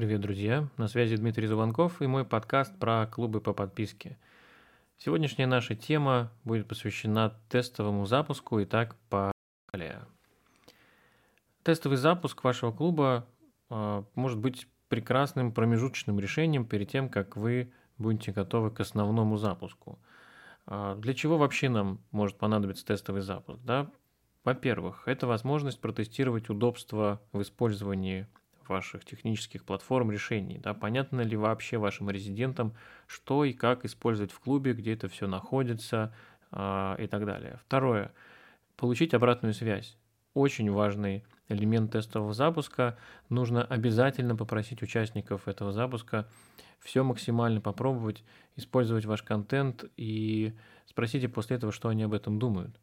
Привет, друзья! На связи Дмитрий Зубанков и мой подкаст про клубы по подписке. Сегодняшняя наша тема будет посвящена тестовому запуску. Итак, поехали. Тестовый запуск вашего клуба э, может быть прекрасным промежуточным решением перед тем, как вы будете готовы к основному запуску. Э, для чего вообще нам может понадобиться тестовый запуск? Да? Во-первых, это возможность протестировать удобство в использовании ваших технических платформ решений. Да, понятно ли вообще вашим резидентам, что и как использовать в клубе, где это все находится э, и так далее. Второе. Получить обратную связь. Очень важный элемент тестового запуска. Нужно обязательно попросить участников этого запуска все максимально попробовать, использовать ваш контент и спросите после этого, что они об этом думают.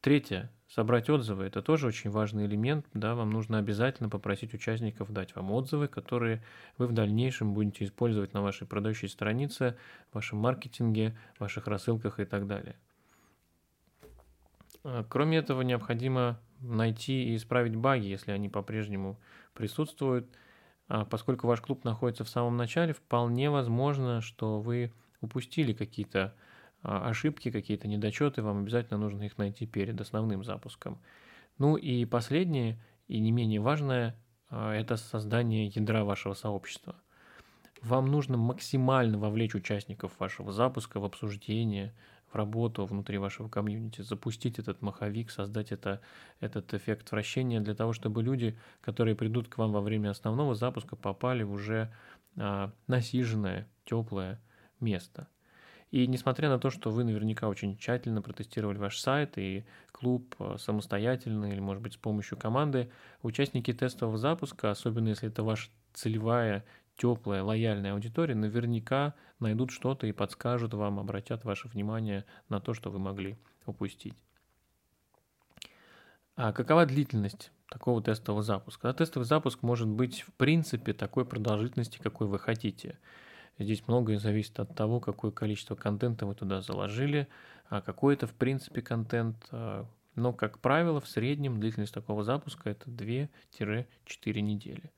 Третье. Собрать отзывы. Это тоже очень важный элемент. Да, вам нужно обязательно попросить участников дать вам отзывы, которые вы в дальнейшем будете использовать на вашей продающей странице, в вашем маркетинге, ваших рассылках и так далее. А, кроме этого, необходимо найти и исправить баги, если они по-прежнему присутствуют. А, поскольку ваш клуб находится в самом начале, вполне возможно, что вы упустили какие-то ошибки, какие-то недочеты, вам обязательно нужно их найти перед основным запуском. Ну и последнее, и не менее важное, а, это создание ядра вашего сообщества. Вам нужно максимально вовлечь участников вашего запуска в обсуждение, в работу внутри вашего комьюнити, запустить этот маховик, создать это, этот эффект вращения для того, чтобы люди, которые придут к вам во время основного запуска, попали в уже а, насиженное, теплое место – и несмотря на то, что вы наверняка очень тщательно протестировали ваш сайт и клуб э, самостоятельно или, может быть, с помощью команды, участники тестового запуска, особенно если это ваша целевая, теплая, лояльная аудитория, наверняка найдут что-то и подскажут вам, обратят ваше внимание на то, что вы могли упустить. А какова длительность такого тестового запуска? Тестовый запуск может быть в принципе такой продолжительности, какой вы хотите. Здесь многое зависит от того, какое количество контента вы туда заложили, а какой это в принципе контент. А, но, как правило, в среднем длительность такого запуска это 2-4 недели.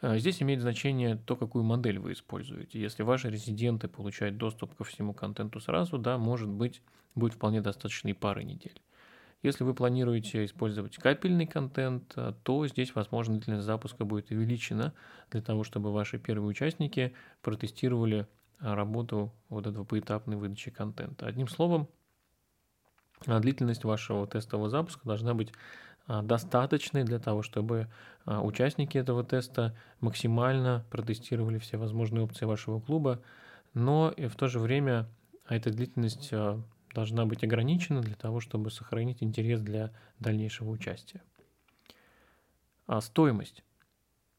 А, здесь имеет значение то, какую модель вы используете. Если ваши резиденты получают доступ ко всему контенту сразу, да, может быть, будет вполне достаточно и пары недель. Если вы планируете использовать капельный контент, э, то здесь, возможно, длительность запуска будет увеличена для того, чтобы ваши первые участники протестировали э, работу вот этого поэтапной выдачи контента. Одним словом, э, длительность вашего тестового запуска должна быть достаточной для того, чтобы участники этого теста максимально протестировали все возможные опции вашего клуба, но и в то же время эта длительность должна быть ограничена для того, чтобы сохранить интерес для дальнейшего участия. А стоимость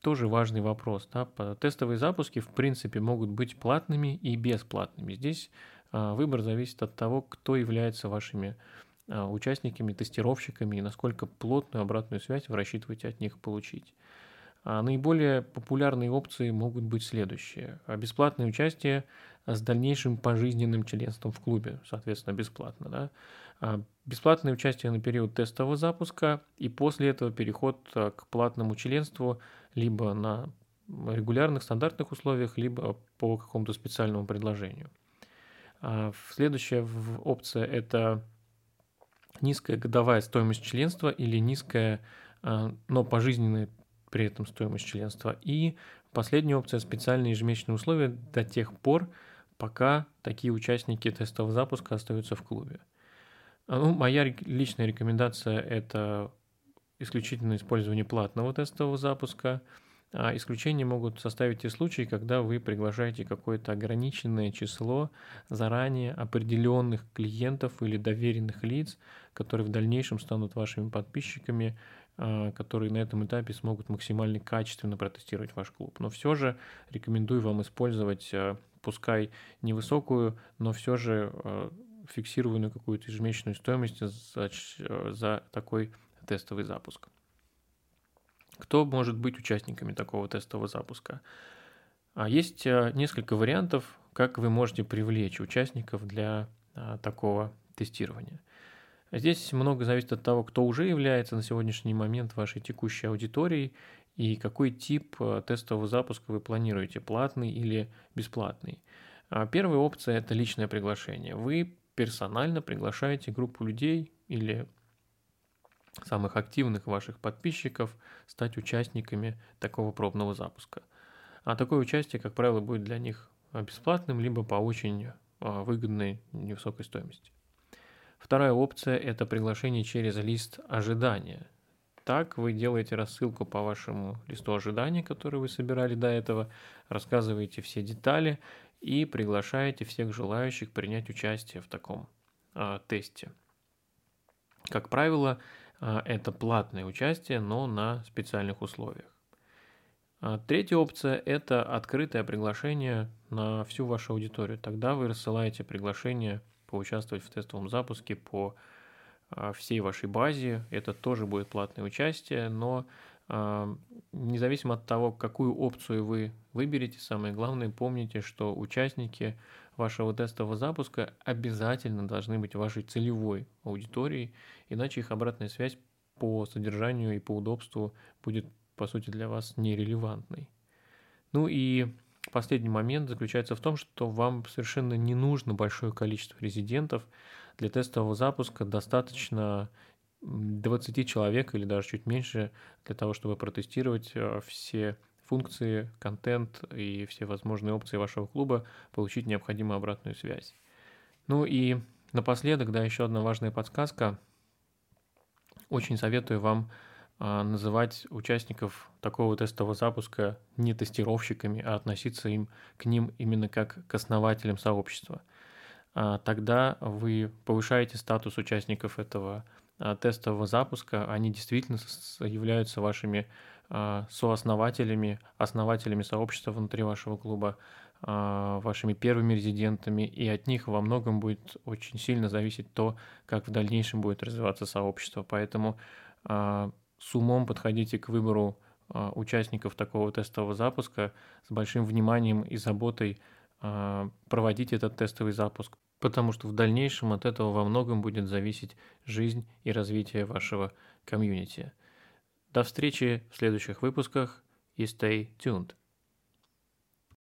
тоже важный вопрос. Да? Тестовые запуски, в принципе, могут быть платными и бесплатными. Здесь а, выбор зависит от того, кто является вашими а, участниками, тестировщиками и насколько плотную обратную связь вы рассчитываете от них получить. А наиболее популярные опции могут быть следующие. Бесплатное участие с дальнейшим пожизненным членством в клубе, соответственно, бесплатно. Да? А бесплатное участие на период тестового запуска и после этого переход а, к платному членству либо на регулярных стандартных условиях, либо по какому-то специальному предложению. А следующая опция – это низкая годовая стоимость членства или низкая, но пожизненная при этом стоимость членства. И последняя опция – специальные ежемесячные условия до тех пор, пока такие участники тестового запуска остаются в клубе. А, ну, моя личная рекомендация – это исключительно использование платного тестового запуска. А исключения могут составить те случаи, когда вы приглашаете какое-то ограниченное число заранее определенных клиентов или доверенных лиц, которые в дальнейшем станут вашими подписчиками которые на этом этапе смогут максимально качественно протестировать ваш клуб. Но все же рекомендую вам использовать, а, пускай невысокую, но все же а, фиксированную какую-то ежемесячную стоимость за, за такой тестовый запуск. Кто может быть участниками такого тестового запуска? Есть несколько вариантов, как вы можете привлечь участников для такого тестирования. Здесь много зависит от того, кто уже является на сегодняшний момент вашей текущей аудиторией и какой тип э, тестового запуска вы планируете, платный или бесплатный. А первая опция – это личное приглашение. Вы персонально приглашаете группу людей или самых активных ваших подписчиков стать участниками такого пробного запуска. А такое участие, как правило, будет для них бесплатным, либо по очень а, выгодной невысокой стоимости. Вторая опция – это приглашение через лист ожидания. Так вы делаете рассылку по вашему листу ожидания, который вы собирали до этого, рассказываете все детали и приглашаете всех желающих принять участие в таком а, тесте. Как правило, а, это платное участие, но на специальных условиях. А, третья опция – это открытое приглашение на всю вашу аудиторию. Тогда вы рассылаете приглашение поучаствовать в тестовом запуске по а, всей вашей базе. Это тоже будет платное участие, но независимо от того, какую опцию вы выберете, самое главное, помните, что участники вашего тестового запуска обязательно должны быть вашей целевой аудиторией, иначе их обратная связь по содержанию и по удобству будет, по сути, для вас нерелевантной. Ну и последний момент заключается в том, что вам совершенно не нужно большое количество резидентов. Для тестового запуска достаточно 20 человек или даже чуть меньше для того, чтобы протестировать э, все функции, контент и все возможные опции вашего клуба, получить необходимую обратную связь. Ну и напоследок, да, еще одна важная подсказка. Очень советую вам называть участников такого тестового запуска не тестировщиками, а относиться им к ним именно как к основателям сообщества. А, тогда вы повышаете статус участников этого а, тестового запуска, они действительно являются вашими а, сооснователями, основателями сообщества внутри вашего клуба, а, вашими первыми резидентами, и от них во многом будет очень сильно зависеть то, как в дальнейшем будет развиваться сообщество. Поэтому с умом подходите к выбору участников такого тестового запуска, с большим вниманием и заботой проводите этот тестовый запуск потому что в дальнейшем от этого во многом будет зависеть жизнь и развитие вашего комьюнити. До встречи в следующих выпусках и stay tuned.